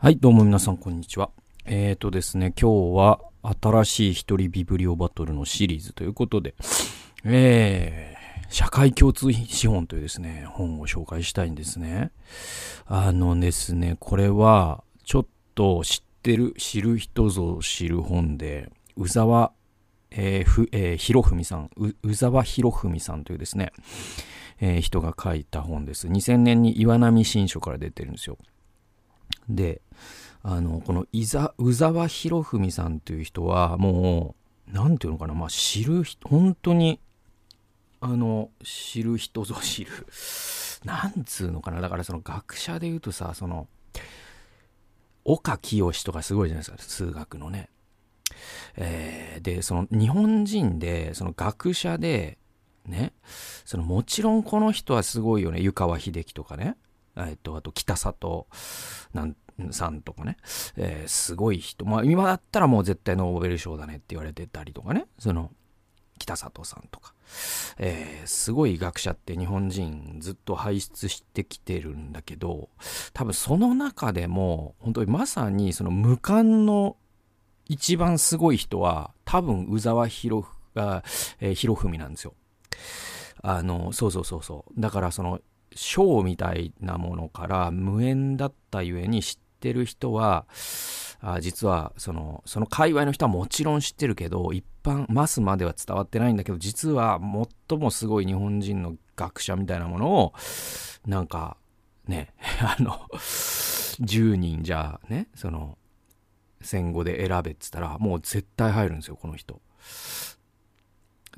はい、どうも皆さん、こんにちは。えーとですね、今日は新しい一人ビブリオバトルのシリーズということで、えー、社会共通資本というですね、本を紹介したいんですね。あのですね、これは、ちょっと知ってる、知る人ぞ知る本で、宇沢、えーふえー、博文さん、宇沢博文さんというですね、えー人が書いた本です。2000年に岩波新書から出てるんですよ。であのこの伊沢宇沢博文さんという人はもう何ていうのかなまあ知る本当にあの知る人ぞ知るなんつうのかなだからその学者で言うとさその岡清とかすごいじゃないですか数学のね。えーでその日本人でその学者でねそのもちろんこの人はすごいよね湯川秀樹とかねえっと、あと北里なんさんとかね、えーすごい人、まあ、今だったらもう絶対ノーベル賞だねって言われてたりとかね。その北里さんとか、えーすごい学者って日本人ずっと輩出してきてるんだけど多分その中でも本当にまさにその無冠の一番すごい人は多分宇沢博が、えー博文なんですよ。あのそうそうそうそう。だからその賞みたいなものから無縁だったゆえに知ってる人はあ実はそのその界隈の人はもちろん知ってるけど一般マスまでは伝わってないんだけど実は最もすごい日本人の学者みたいなものをなんかね あの10人じゃあねその戦後で選べっつったらもう絶対入るんですよこの人。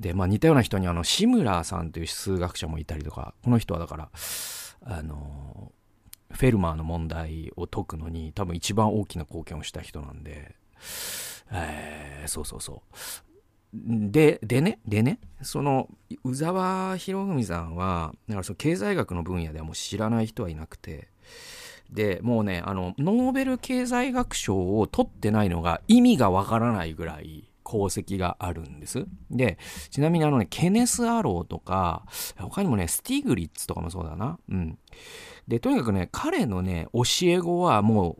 で、まあ、似たような人にあの志村さんという数学者もいたりとかこの人はだからあのフェルマーの問題を解くのに多分一番大きな貢献をした人なんで、えーそうそうそう。ででねでねその宇沢博文さんはだからその経済学の分野ではもう知らない人はいなくてでもうねあのノーベル経済学賞を取ってないのが意味がわからないぐらい功績があるんです。で、ちなみにあのね、ケネス・アローとか、他にもね、スティグリッツとかもそうだな。うん。で、とにかくね、彼のね、教え子はも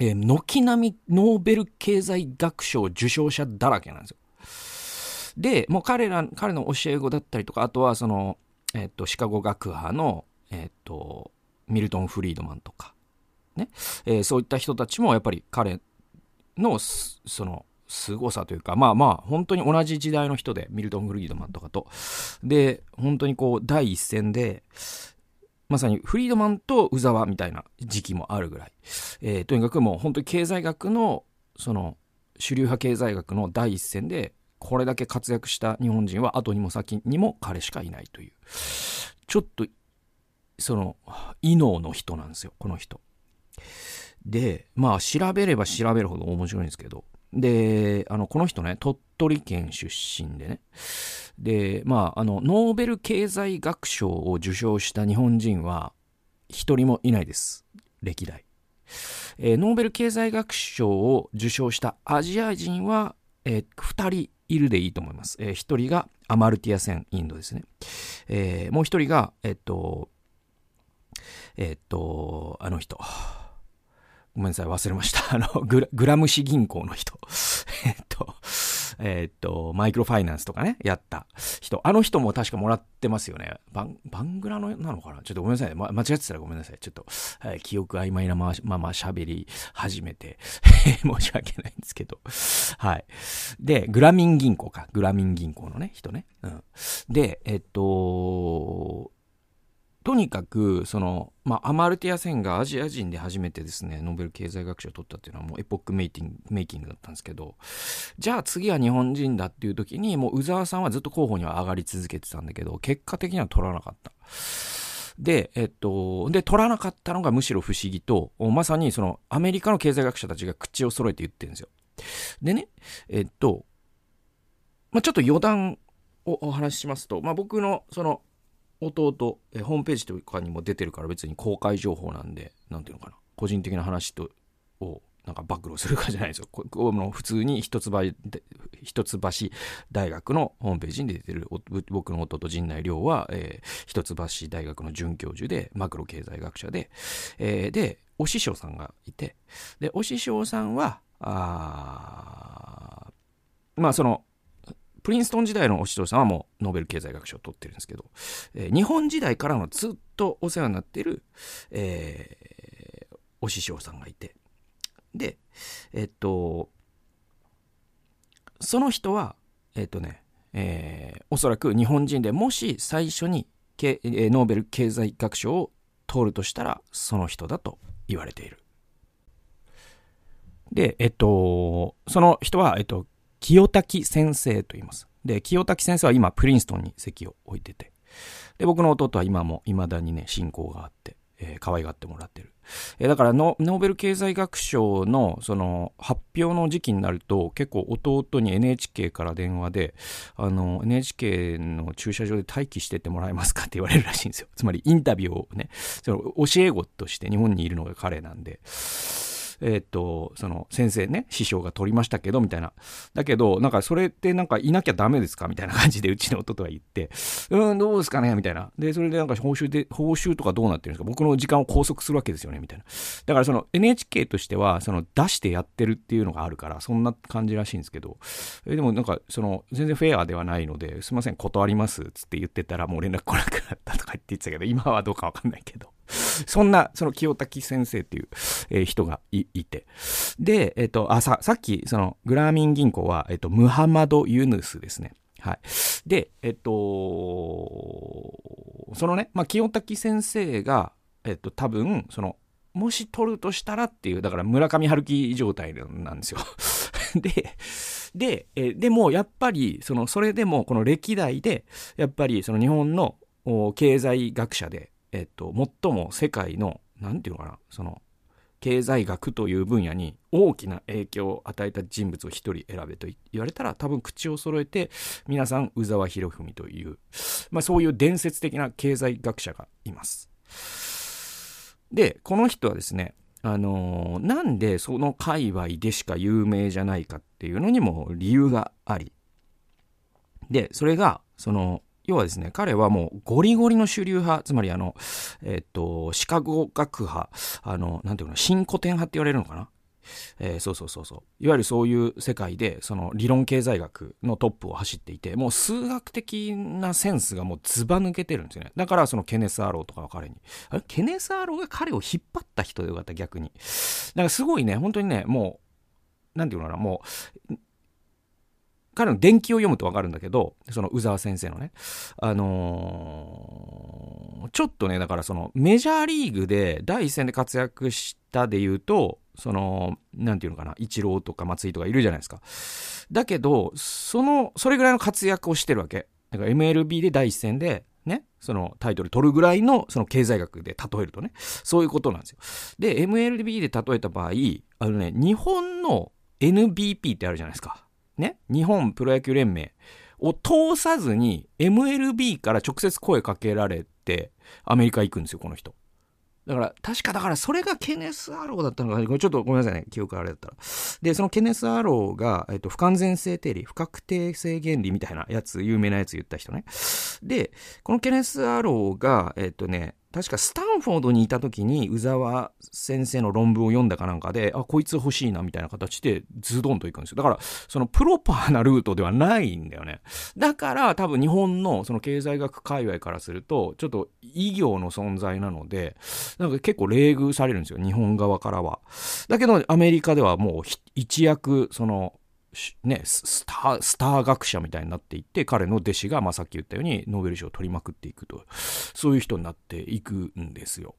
う、えー軒並みノーベル経済学賞受賞者だらけなんですよ。で、もう彼ら、彼の教え子だったりとか、あとはその、えっ、と、シカゴ学派の、えっ、と、ミルトン・フリードマンとか、ね、えーそういった人たちもやっぱり彼のその凄さというかまあまあ本当に同じ時代の人でミルトン・フリードマンとかと。で本当にこう第一線でまさにフリードマンと宇沢みたいな時期もあるぐらい、えーとにかくもう本当に経済学のその主流派経済学の第一線でこれだけ活躍した日本人は後にも先にも彼しかいないという。ちょっとその異能の人なんですよこの人。でまあ調べれば調べるほど面白いんですけどであのこの人ね鳥取県出身でね。でまああのノーベル経済学賞を受賞した日本人は一人もいないです。歴代、えーノーベル経済学賞を受賞したアジア人は、え2人いるでいいと思います、え1人がアマルティア船インドですね、えーもう一人がえっとえっとあの人。ごめんなさい、忘れました。あの、グラムシ銀行の人。えっと、えっと、マイクロファイナンスとかね、やった人。あの人も確かもらってますよね。バン、バングラのなのかな？ちょっとごめんなさい。ま、間違ってたらごめんなさい。ちょっと、はい、記憶曖昧なままま喋り始めて、申し訳ないんですけど。はい。で、グラミン銀行か。グラミン銀行のね、人ね。うん。で、えっと、とにかくその、まあ、アマルティア船がアジア人で初めてですねノーベル経済学賞を取ったっていうのはもうエポックメイティンメイキングだったんですけどじゃあ次は日本人だっていう時にもう宇沢さんはずっと候補には上がり続けてたんだけど結果的には取らなかった。で、えっと、で、取らなかったのがむしろ不思議と、まさにそのアメリカの経済学者たちが口を揃えて言ってるんですよ。でね、えっと、まあ、ちょっと余談をお話ししますと、まあ、僕のその弟えホームページとかにも出てるから別に公開情報なんでなんていうのかな。個人的な話とをなんか暴露するかじゃないですよ。この普通に一つ葉で一橋大学のホームページに出てる、僕の弟陣内亮は、えー、一橋大学の准教授で、マクロ経済学者で、えー、で、お師匠さんがいて、で、お師匠さんは、あまあその、プリンストン時代のお師匠さんはもうノーベル経済学賞を取ってるんですけど、えー、日本時代からのずっとお世話になっている、えー、お師匠さんがいて、で、えっと、その人は、えっとね、えー、おそらく日本人でもし最初にけ、えノーベル経済学賞を取るとしたらその人だと言われている。で、えっと、その人は、えっと、清滝先生と言います。で、清滝先生は今、プリンストンに席を置いてて、で、僕の弟は今も未だにね、信仰があって、えー、可愛がってもらってる。えー、だからノ、ノーベル経済学賞の、その、発表の時期になると、結構弟に NHK から電話で、あの、NHK の駐車場で待機しててもらえますかって言われるらしいんですよ。つまり、インタビューをね、その、教え子として日本にいるのが彼なんで、えっ、と、その先生ね、師匠が取りましたけど、みたいな。だけど、なんかそれってなんかいなきゃダメですか？みたいな感じでうちの弟が言って、うん、どうですかね？みたいな。で、それでなんか報酬で、報酬とかどうなってるんですか？僕の時間を拘束するわけですよね？みたいな。だからその NHK としては、その出してやってるっていうのがあるから、そんな感じらしいんですけど、えでもなんかその全然フェアではないので、すいません、断りますつって言ってたらもう連絡来なくなったとか言ってたけど、今はどうかわかんないけど。そんな、その清滝先生っていう、えー、人がいて。で、えっ、ー、と、あ、さ、さっき、その、グラーミン銀行は、えっ、ー、と、ムハマド・ユヌスですね。はい。で、えっと、そのね、まあ、清滝先生が、えっと、多分、その、もし取るとしたらっていう、だから村上春樹状態なんですよ。で、で、えでもやっぱり、その、それでもこの歴代で、やっぱりその日本の経済学者で、えっと、最も世界の、なんていうのかな、その、経済学という分野に大きな影響を与えた人物を一人選べと言われたら多分口を揃えて皆さん宇沢博文という、まあ、そういう伝説的な経済学者がいます。でこの人はですねあのー、なんでその界隈でしか有名じゃないかっていうのにも理由がありでそれがその要はですね、彼はもうゴリゴリの主流派、つまりあの、えっと、シカゴ学派、あの、なんていうの、新古典派って言われるのかな？えー、そうそうそうそう。いわゆるそういう世界で、その理論経済学のトップを走っていて、もう数学的なセンスがもうずば抜けてるんですよね。だからそのケネス・アローとかは彼に。あれ？ケネス・アローが彼を引っ張った人でよかった、逆に。だからすごいね、本当にね、もう、なんていうのかな、もう、彼の伝記を読むとわかるんだけど、その宇沢先生のね、あのー、ちょっとね、だからそのメジャーリーグで第一線で活躍したで言うと、その、なんていうのかな、イチローとか松井とかいるじゃないですか。だけど、その、それぐらいの活躍をしてるわけ。だから MLB で第一線で、ね、そのタイトル取るぐらいのその経済学で例えるとね、そういうことなんですよ。で、MLB で例えた場合、あのね、日本の NBP ってあるじゃないですか。ね、日本プロ野球連盟を通さずに MLB から直接声かけられてアメリカ行くんですよ、この人。だから、確かだからそれがケネス・アローだったのか、ちょっとごめんなさいね、記憶あれだったら。で、そのケネス・アローが、えっと、不完全性定理、不確定性原理みたいなやつ、有名なやつ言った人ね。で、このケネス・アローが、えっとね、確かスタンフォードにいた時に宇沢先生の論文を読んだかなんかで、あ、こいつ欲しいなみたいな形でズドンといくんですよ。だから、そのプロパーなルートではないんだよね。だから多分日本のその経済学界隈からすると、ちょっと異業の存在なので、なんか結構冷遇されるんですよ。日本側からは。だけどアメリカではもう一躍、その、ね、スター、スター学者みたいになっていって、彼の弟子が、まあ、さっき言ったように、ノーベル賞を取りまくっていくと、そういう人になっていくんですよ。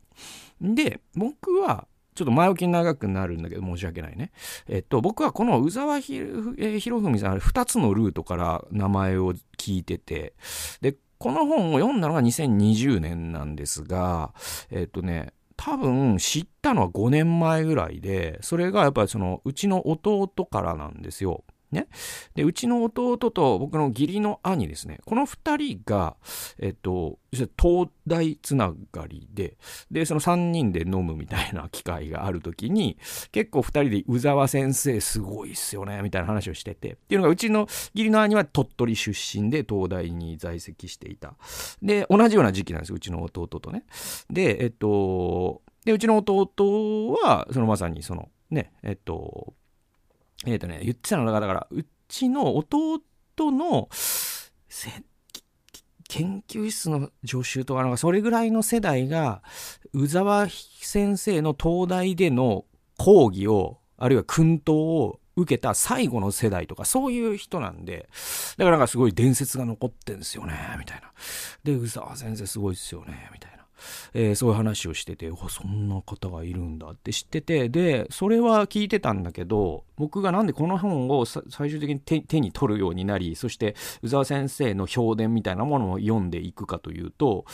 で、僕は、ちょっと前置き長くなるんだけど、申し訳ないね。えっと、僕はこの宇沢博文さん、2つのルートから名前を聞いてて、で、この本を読んだのが2020年なんですが、えっとね、多分知ったのは5年前ぐらいで、それがやっぱりそのうちの弟からなんですよ。ね。で、うちの弟と僕の義理の兄ですね。この二人が、えっと、東大つながりで、で、その三人で飲むみたいな機会があるときに、結構二人で宇沢先生すごいっすよね、みたいな話をしてて。っていうのが、うちの義理の兄は鳥取出身で東大に在籍していた。で、同じような時期なんですよ、うちの弟とね。で、えっと、で、うちの弟は、そのまさにその、ね、えっと、えっ、ー、とね、言ってたのが、だから、うちの弟の、研究室の助手とか、なんかそれぐらいの世代が、宇沢先生の東大での講義を、あるいは訓導を受けた最後の世代とか、そういう人なんで、だからなんかすごい伝説が残ってんですよね、みたいな。で、宇沢先生すごいっすよね、みたいな。えー、そういう話をしてて、そんな方がいるんだって知ってて、で、それは聞いてたんだけど、僕がなんでこの本を最終的に手に取るようになり、そして宇沢先生の評伝みたいなものを読んでいくかというと、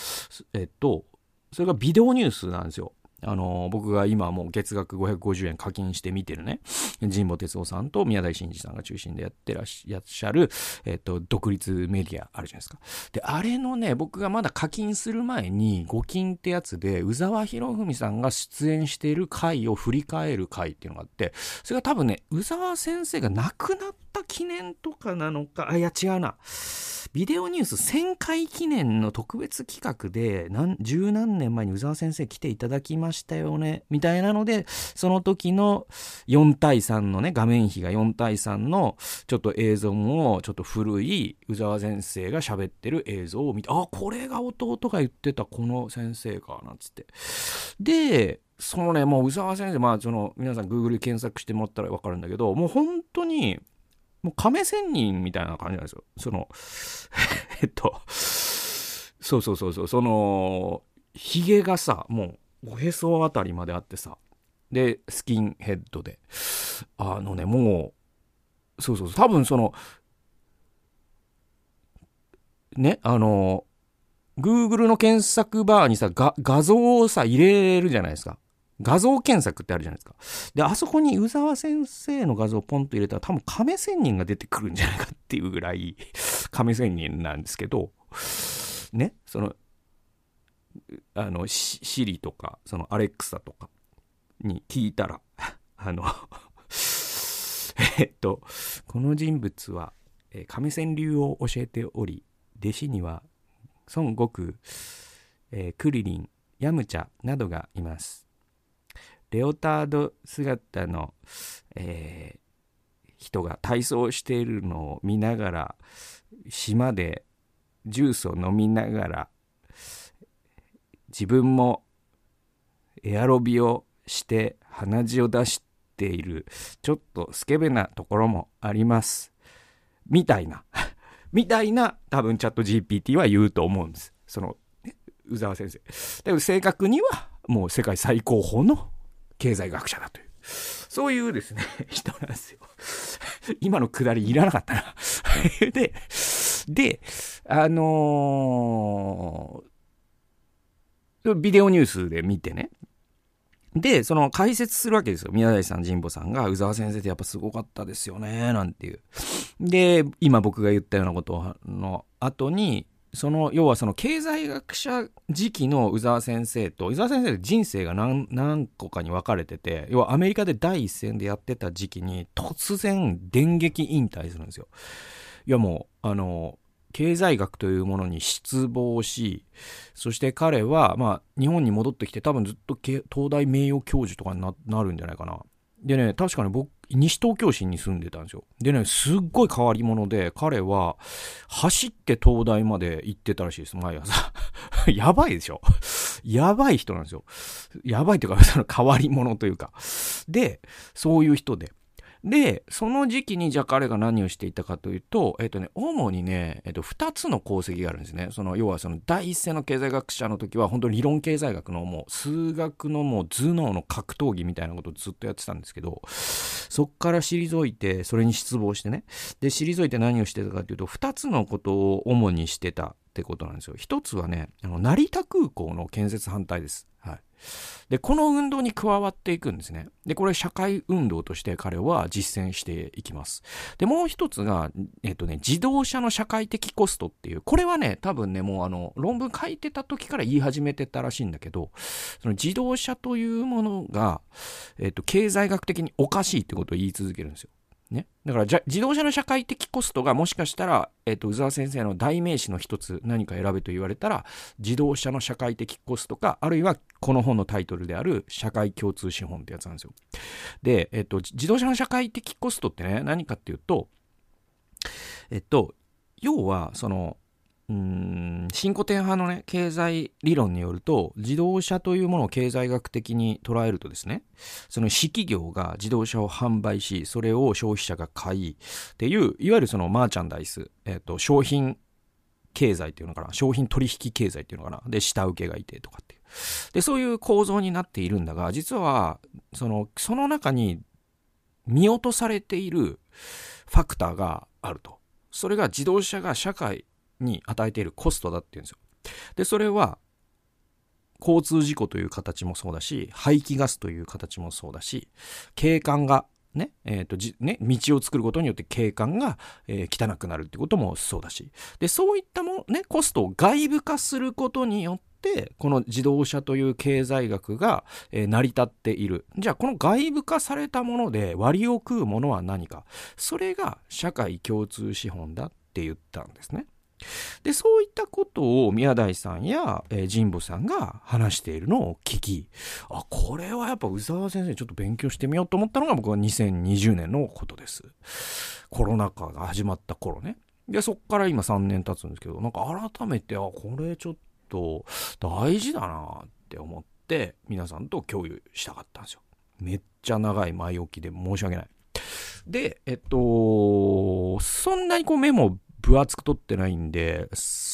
えっと、それがビデオニュースなんですよ。あの、僕が今もう月額550円課金して見てるね、神保哲夫さんと宮台真司さんが中心でやってらっしゃる、えっと、独立メディアあるじゃないですか。で、あれのね、僕がまだ課金する前に、5金ってやつで、宇沢博文さんが出演している回を振り返る回っていうのがあって、それが多分ね、宇沢先生が亡くなった記念とかなのか、あ、いや違うな。ビデオニュース1000回記念の特別企画で、何、十何年前に宇沢先生来ていただきましたよね、みたいなので、その時の4対3のね、画面比が4対3のちょっと映像も、ちょっと古い宇沢先生が喋ってる映像を見て、あ、これが弟が言ってたこの先生か、なんつって。で、そのね、もう宇沢先生、まあその、皆さん Google 検索してもらったらわかるんだけど、もう本当に、もう亀仙人みたいな感じなんですよ。その、えっと、そうそうそうそう、その、髭がさ、もう、おへそあたりまであってさ、で、スキンヘッドで、あのね、もう、そうそうそう、多分その、ね、あの、Google の検索バーにさ、画像をさ、入れるじゃないですか。画像検索ってあるじゃないですか。で、あそこに宇沢先生の画像をポンと入れたら多分亀仙人が出てくるんじゃないかっていうぐらい 亀仙人なんですけど、ね、その、あの、シリとか、そのアレクサとかに聞いたら、あの えっと、この人物は、亀仙流を教えており、弟子には孫悟空、えー、クリリン、ヤムチャなどがいます。レオタード姿の、えー、人が体操しているのを見ながら島でジュースを飲みながら自分もエアロビをして鼻血を出しているちょっとスケベなところもあります。みたいな。みたいな多分チャット GPT は言うと思うんです。その、ね、宇沢先生。でも正確にはもう世界最高峰の経済学者だという。そういうですね、人なんですよ。今のくだりいらなかったな。で、で、あのー、ビデオニュースで見てね。で、その解説するわけですよ。宮台さん、神保さんが、宇沢先生ってやっぱすごかったですよね、なんていう。で、今僕が言ったようなことの後に、その、要はその経済学者時期の宇沢先生と、宇沢先生人生が何、何個かに分かれてて、要はアメリカで第一線でやってた時期に突然電撃引退するんですよ。いやもう、あの、経済学というものに失望し、そして彼は、まあ、日本に戻ってきて多分ずっと東大名誉教授とかになるんじゃないかな。でね、確かに僕、西東京市に住んでたんですよ。でね、すっごい変わり者で、彼は走って東大まで行ってたらしいです、毎朝。やばいでしょやばい人なんですよ。やばいというか、その変わり者というか。で、そういう人で。で、その時期にじゃあ彼が何をしていたかというと、えっ、とね、主にね、えっ、と、二つの功績があるんですね。その、要はその第一線の経済学者の時は、本当に理論経済学のもう、数学のもう頭脳の格闘技みたいなことをずっとやってたんですけど、そっから退いて、それに失望してね。で、退いて何をしてたかというと、二つのことを主にしてたってことなんですよ。一つはね、あの成田空港の建設反対です。はい。で、この運動に加わっていくんですね。で、これ社会運動として彼は実践していきます。で、もう一つが、えっとね、自動車の社会的コストっていう、これはね、多分ね、もうあの、論文書いてた時から言い始めてたらしいんだけど、その自動車というものが、えっと、経済学的におかしいってことを言い続けるんですよ。ね。だからじゃ、自動車の社会的コストがもしかしたら、え、ー、と、宇沢先生の代名詞の一つ何か選べと言われたら、自動車の社会的コストか、あるいはこの本のタイトルである社会共通資本ってやつなんですよ。で、え、ー、と、自動車の社会的コストってね、何かっていうと、えっと、要は、その、うん、新古典派のね、経済理論によると、自動車というものを経済学的に捉えるとですね、その私企業が自動車を販売し、それを消費者が買い、っていう、いわゆるそのマーチャンダイス、えっ、と、商品経済っていうのかな、商品取引経済っていうのかな、で、下請けがいてとかっていう。で、そういう構造になっているんだが、実は、その、その中に見落とされているファクターがあると。それが自動車が社会に与えているコストだっていうんですよ。で、それは、交通事故という形もそうだし、排気ガスという形もそうだし、景観がね、えっ、ー、と、じ、ね、道を作ることによって景観が、えー、汚くなるってこともそうだし。で、そういったも、ね、コストを外部化することによって、この自動車という経済学が、えー、成り立っている。じゃあ、この外部化されたもので割を食うものは何か。それが社会共通資本だって言ったんですね。で、そういったことを宮台さんや、えー、神保さんが話しているのを聞き、あ、これはやっぱ宇沢先生ちょっと勉強してみようと思ったのが僕は2020年のことです。コロナ禍が始まった頃ね。で、そっから今3年経つんですけど、なんか改めて、あ、これちょっと大事だなって思って、皆さんと共有したかったんですよ。めっちゃ長い前置きで申し訳ない。で、えっと、そんなにこうメモ分厚く取ってないんで、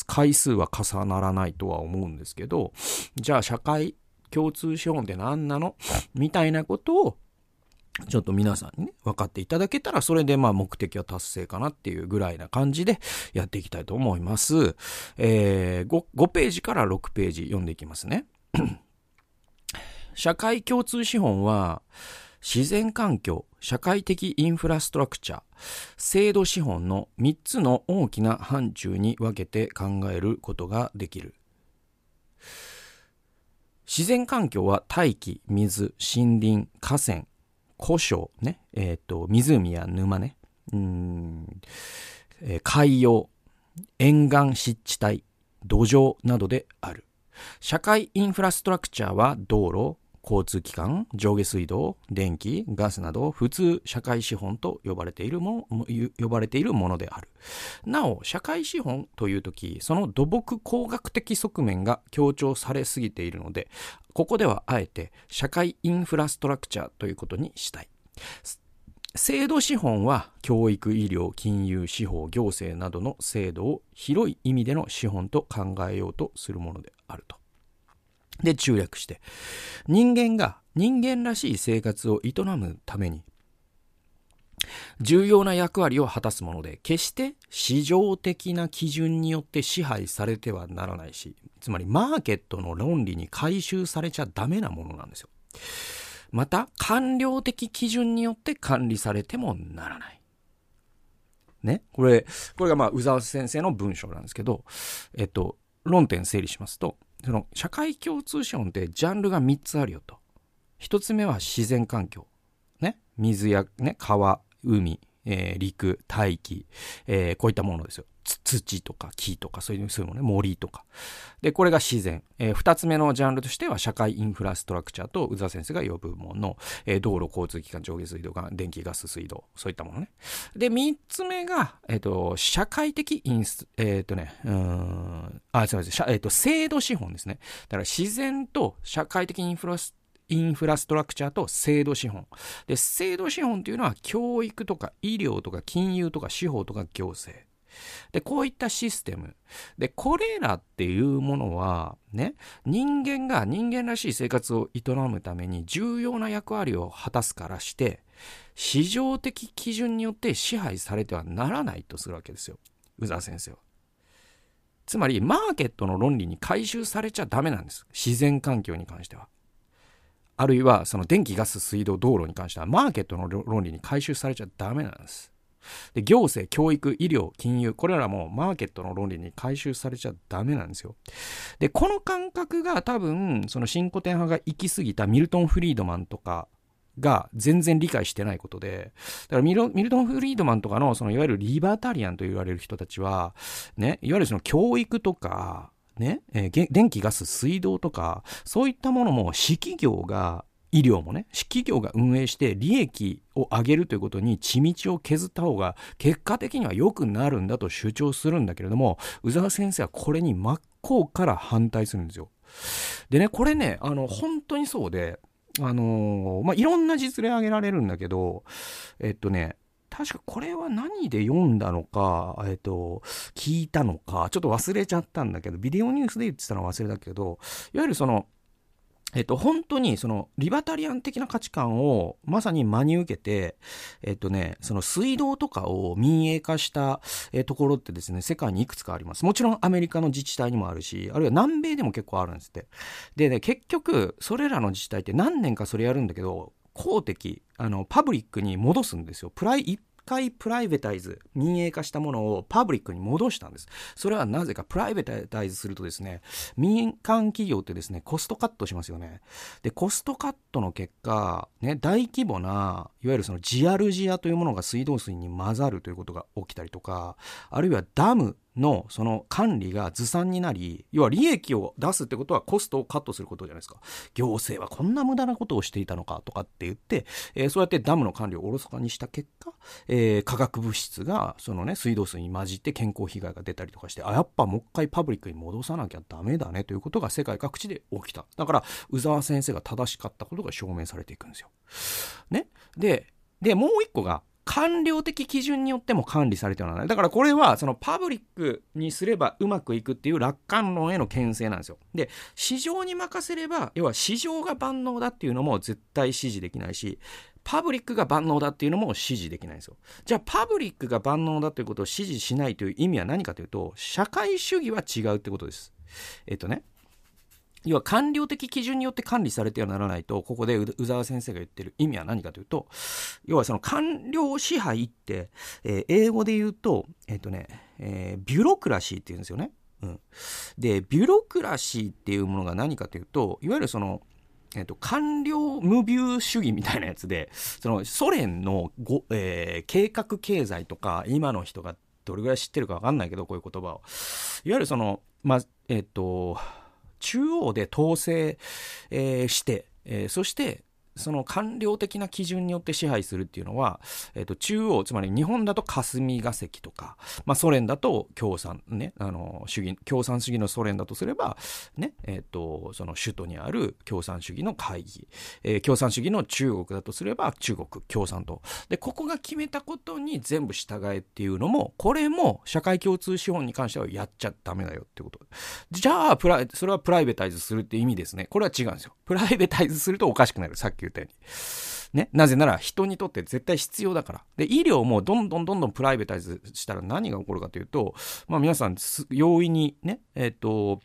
回数は重ならないとは思うんですけど、じゃあ社会共通資本って何なのみたいなことを、ちょっと皆さんにね、分かっていただけたら、それでまあ目的は達成かなっていうぐらいな感じでやっていきたいと思います。えー、5, 5ページから6ページ読んでいきますね。社会共通資本は、自然環境、社会的インフラストラクチャー、制度資本の3つの大きな範疇に分けて考えることができる。自然環境は大気、水、森林、河川、古礁、ね、えっ、ー、と、湖や沼ね、うん、えー、海洋、沿岸湿地帯、土壌などである。社会インフラストラクチャーは道路、交通機関、上下水道、電気、ガスなど普通社会資本と呼ばれているも呼ばれているものである。なお、社会資本というとき、その土木工学的側面が強調されすぎているので、ここではあえて社会インフラストラクチャーということにしたい。制度資本は教育、医療、金融、司法、行政などの制度を広い意味での資本と考えようとするものであると。で、中略して、人間が人間らしい生活を営むために、重要な役割を果たすもので、決して市場的な基準によって支配されてはならないし、つまりマーケットの論理に回収されちゃダメなものなんですよ。また、官僚的基準によって管理されてもならない。ね？これ、これがまあ、宇沢先生の文章なんですけど、えっと、論点整理しますと、その社会共通資本ってジャンルが3つあるよと。1つ目は自然環境。ね。水や、ね、川、海、えー、陸、大気、えー、こういったものですよ。土とか木とかそういうそういうものね、森とか。で、これが自然。えー、二つ目のジャンルとしては社会インフラストラクチャーと宇沢先生が呼ぶもの、えー、道路交通機関、上下水道管、電気、ガス、水道、そういったものね。で、三つ目が、えっ、ー、と、社会的インス、えっ、とね、うん、あ、すみません、えっ、と、制度資本ですね。だから自然と社会的インフラスインフラストラクチャーと制度資本。で、制度資本というのは教育とか医療とか金融とか司法とか行政。で、こういったシステム。で、これらっていうものは、ね、人間が人間らしい生活を営むために重要な役割を果たすからして、市場的基準によって支配されてはならないとするわけですよ。宇沢先生は。つまり、マーケットの論理に回収されちゃダメなんです。自然環境に関しては。あるいは、その電気、ガス、水道、道路に関しては、マーケットの論理に回収されちゃダメなんです。で、行政、教育、医療、金融、これらもマーケットの論理に回収されちゃダメなんですよ。で、この感覚が多分、その新古典派が行き過ぎたミルトン・フリードマンとかが全然理解してないことで、だからミルトン・フリードマンとかの、そのいわゆるリバタリアンと言われる人たちは、ね、いわゆるその教育とか、ね、えー、電気、ガス、水道とか、そういったものも、私企業が医療もね、企業が運営して利益を上げるということに血道を削った方が結果的には良くなるんだと主張するんだけれども、宇沢先生はこれに真っ向から反対するんですよ。でね、これね、あの、本当にそうで、あのー、まあ、いろんな実例挙げられるんだけど、えっとね、確かこれは何で読んだのか、えっと、聞いたのか、ちょっと忘れちゃったんだけど、ビデオニュースで言ってたの忘れたけど、いわゆるその、えっと、本当にそのリバタリアン的な価値観をまさに真に受けて、えっとね、その水道とかを民営化した、えところってですね、世界にいくつかあります。もちろんアメリカの自治体にもあるし、あるいは南米でも結構あるんですって。でね、結局、それらの自治体って何年かそれやるんだけど、公的、あの、パブリックに戻すんですよ。プライ、一回プライベタイズ、民営化したものをパブリックに戻したんです。それはなぜか、プライベタイズするとですね、民間企業ってですね、コストカットしますよね。で、コストカットの結果、ね、大規模な、いわゆるそのジアルジアというものが水道水に混ざるということが起きたりとか、あるいはダムのその管理がずさんになり、要は利益を出すってことはコストをカットすることじゃないですか。行政はこんな無駄なことをしていたのかとかって言って、えー、そうやってダムの管理をおろそかにした結果、えー、化学物質がそのね、水道水に混じって健康被害が出たりとかして、あ、やっぱもう一回パブリックに戻さなきゃダメだねということが世界各地で起きた。だから、宇沢先生が正しかったことが証明されていくんですよ。ね？で、で、もう一個が、官僚的基準によっても管理されてはならない。だからこれは、そのパブリックにすればうまくいくっていう楽観論への牽制なんですよ。で、市場に任せれば、要は市場が万能だっていうのも絶対支持できないし、パブリックが万能だっていうのも支持できないんですよ。じゃあ、パブリックが万能だということを支持しないという意味は何かというと、社会主義は違うってことです。えっとね、要は官僚的基準によって管理されてはならないと、ここで宇沢先生が言ってる意味は何かというと、要はその官僚支配って、えー、英語で言うと、えっ、ー、とね、えー、ビュロクラシーって言うんですよね。うん。で、ビュロクラシーっていうものが何かというと、いわゆるその、えっ、と、官僚無ビュー主義みたいなやつで、そのソ連のご、え、計画経済とか、今の人がどれぐらい知ってるかわかんないけど、こういう言葉を。いわゆるその、まあ、えっ、と、中央で統制、えー、して、えー、そしてその官僚的な基準によって支配するっていうのは、えっ、と、中央、つまり日本だと霞が関とか、まあ、ソ連だと共産、ね、あの、主義、共産主義のソ連だとすれば、ね、えっ、と、その首都にある共産主義の会議、えー、共産主義の中国だとすれば中国共産党。で、ここが決めたことに全部従えっていうのも、これも社会共通資本に関してはやっちゃダメだよってこと。じゃあ、プライ、それはプライベタイズするって意味ですね。これは違うんですよ。プライベタイズするとおかしくなる。さっき言ったように。ね？なぜなら人にとって絶対必要だから。で、医療もどんどんどんどんプライベタイズしたら何が起こるかというと、まあ皆さん、容易にね、えっ、ー、と、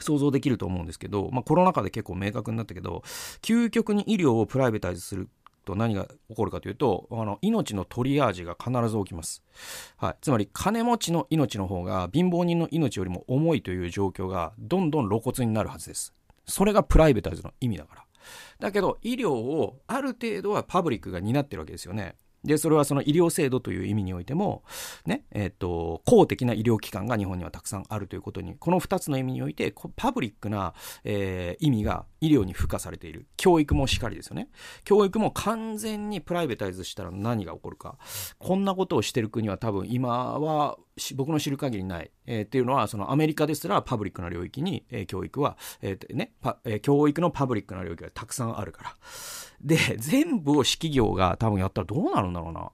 想像できると思うんですけど、まあコロナ禍で結構明確になったけど、究極に医療をプライベタイズすると何が起こるかというと、あの、命のトリアージが必ず起きます。はい。つまり、金持ちの命の方が貧乏人の命よりも重いという状況がどんどん露骨になるはずです。それがプライベタイズの意味だから。だけど医療をある程度はパブリックが担ってるわけですよね。で、それはその医療制度という意味においても、ね、えっ、ー、と、公的な医療機関が日本にはたくさんあるということに、この2つの意味において、パブリックな、えー、意味が医療に付加されている。教育もしかりですよね。教育も完全にプライベタイズしたら何が起こるか。こんなことをしてる国は多分今は僕の知る限りない、えー、っていうのはそのアメリカですらパブリックな領域に、えー、教育は、えーねえー、教育のパブリックな領域がたくさんあるから。で、全部を私企業が多分やったらどうなるんだろうな。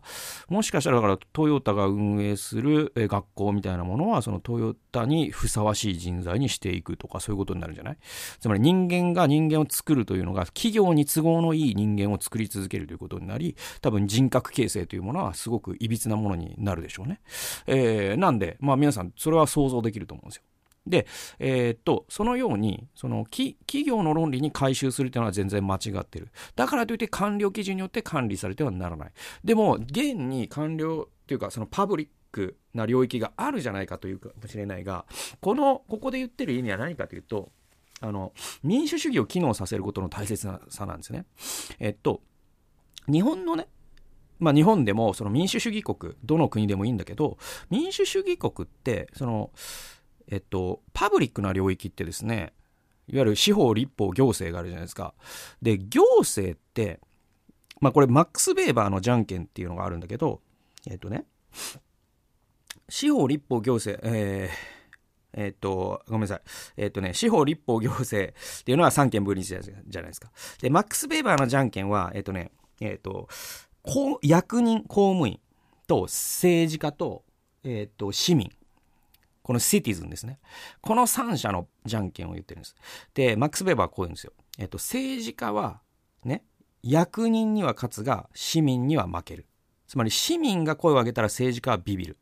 もしかしたらだからトヨタが運営する、え、学校みたいなものはそのトヨタにふさわしい人材にしていくとかそういうことになるんじゃない？つまり人間が人間を作るというのが企業に都合のいい人間を作り続けるということになり多分人格形成というものはすごくいびつなものになるでしょうね。えーえー、なんで、まあ皆さん、それは想像できると思うんですよ。で、えー、っと、そのように、その、企業の論理に回収するというのは全然間違ってる。だからといって官僚基準によって管理されてはならない。でも、現に官僚っていうか、そのパブリックな領域があるじゃないかというかもしれないが、この、ここで言ってる意味は何かというと、あの、民主主義を機能させることの大切さなんですね。えっと、日本のね、まあ日本でもその民主主義国、どの国でもいいんだけど、民主主義国って、その、えっと、パブリックな領域ってですね、いわゆる司法、立法、行政があるじゃないですか。で、行政って、まあこれマックス・ベーバーのじゃんけんっていうのがあるんだけど、えっとね、司法、立法、行政、えー、えっ、と、ごめんなさい。えっ、とね、司法、立法、行政っていうのは三権分立じゃないですか。で、マックス・ベーバーのじゃんけんは、えっ、とね、えっ、と、こう役人、公務員と政治家と、えっ、と、市民。このシティズンですね。この3社のじゃんけんを言ってるんです。で、マックス・ベーバーはこう言うんですよ。えっと、政治家は、ね、役人には勝つが、市民には負ける。つまり、市民が声を上げたら政治家はビビる。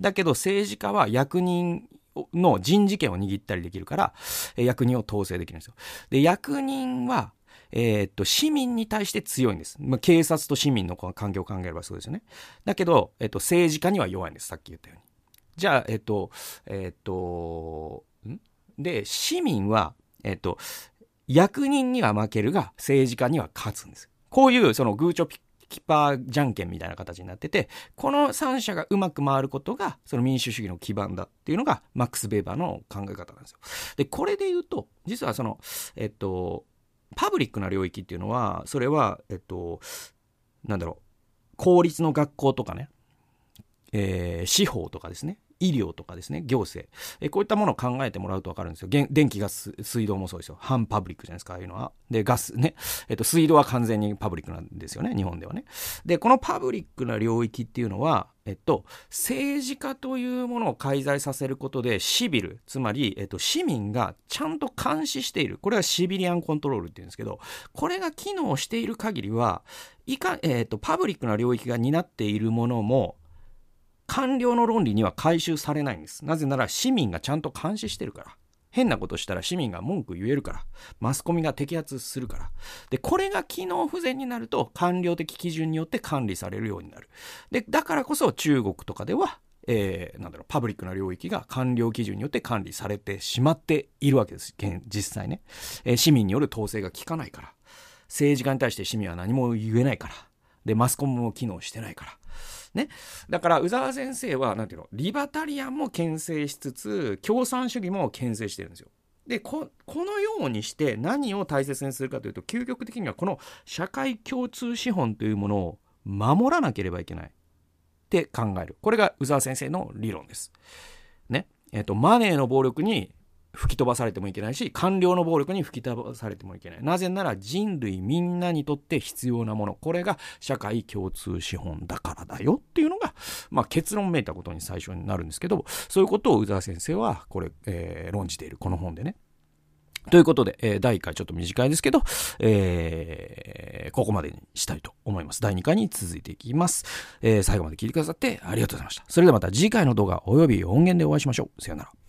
だけど、政治家は役人の人事権を握ったりできるから、役人を統制できるんですよ。で、役人は、えー、っと、市民に対して強いんです。まあ、警察と市民の関係を考えればそうですよね。だけど、えっと、政治家には弱いんです。さっき言ったように。じゃあ、えっと、えっと、ん？で、市民は、えっと、役人には負けるが、政治家には勝つんです。こういう、そのグーチョピキパーじゃんけんみたいな形になってて、この3社がうまく回ることが、その民主主義の基盤だっていうのが、マックス・ベーバーの考え方なんですよ。で、これで言うと、実はその、えっと、パブリックな領域っていうのは、それは、えっと、なんだろう、公立の学校とかね、えー、司法とかですね、医療とかですね、行政、えこういったものを考えてもらうと分かるんですよ。電気、ガス、水道もそうですよ。反パブリックじゃないですか、ああいうのは。で、ガスね。えっと、水道は完全にパブリックなんですよね、日本ではね。で、このパブリックな領域っていうのは、えっと、政治家というものを介在させることで、シビル、つまり、えっと、市民がちゃんと監視している。これはシビリアンコントロールって言うんですけど、これが機能している限りは、いか、えっと、パブリックな領域が担っているものも、官僚の論理には回収されないんです。なぜなら市民がちゃんと監視してるから。変なことしたら市民が文句言えるから。マスコミが摘発するから。で、これが機能不全になると官僚的基準によって管理されるようになる。で、だからこそ中国とかでは、えー、なんだろう、パブリックな領域が官僚基準によって管理されてしまっているわけです。実際ね。えー、市民による統制が効かないから。政治家に対して市民は何も言えないから。で、マスコミも機能してないから。ね。だから、宇沢先生は、なんていうの、リバタリアンも牽制しつつ、共産主義も牽制してるんですよ。で、こ、のようにして何を大切にするかというと、究極的にはこの社会共通資本というものを守らなければいけないって考える。これが宇沢先生の理論です。ね。えっ、ー、と、マネーの暴力に吹き飛ばされてもいけないし、官僚の暴力に吹き飛ばされてもいけない。なぜなら人類みんなにとって必要なもの。これが社会共通資本だからだよっていうのが、まあ結論めいたことに最初になるんですけど、そういうことを宇沢先生は、これ、えー、論じている。この本でね。ということで、えー、第1回ちょっと短いですけど、えー、ここまでにしたいと思います。第2回に続いていきます。え、最後まで聞いてくださってありがとうございました。それではまた次回の動画及び音源でお会いしましょう。さよなら。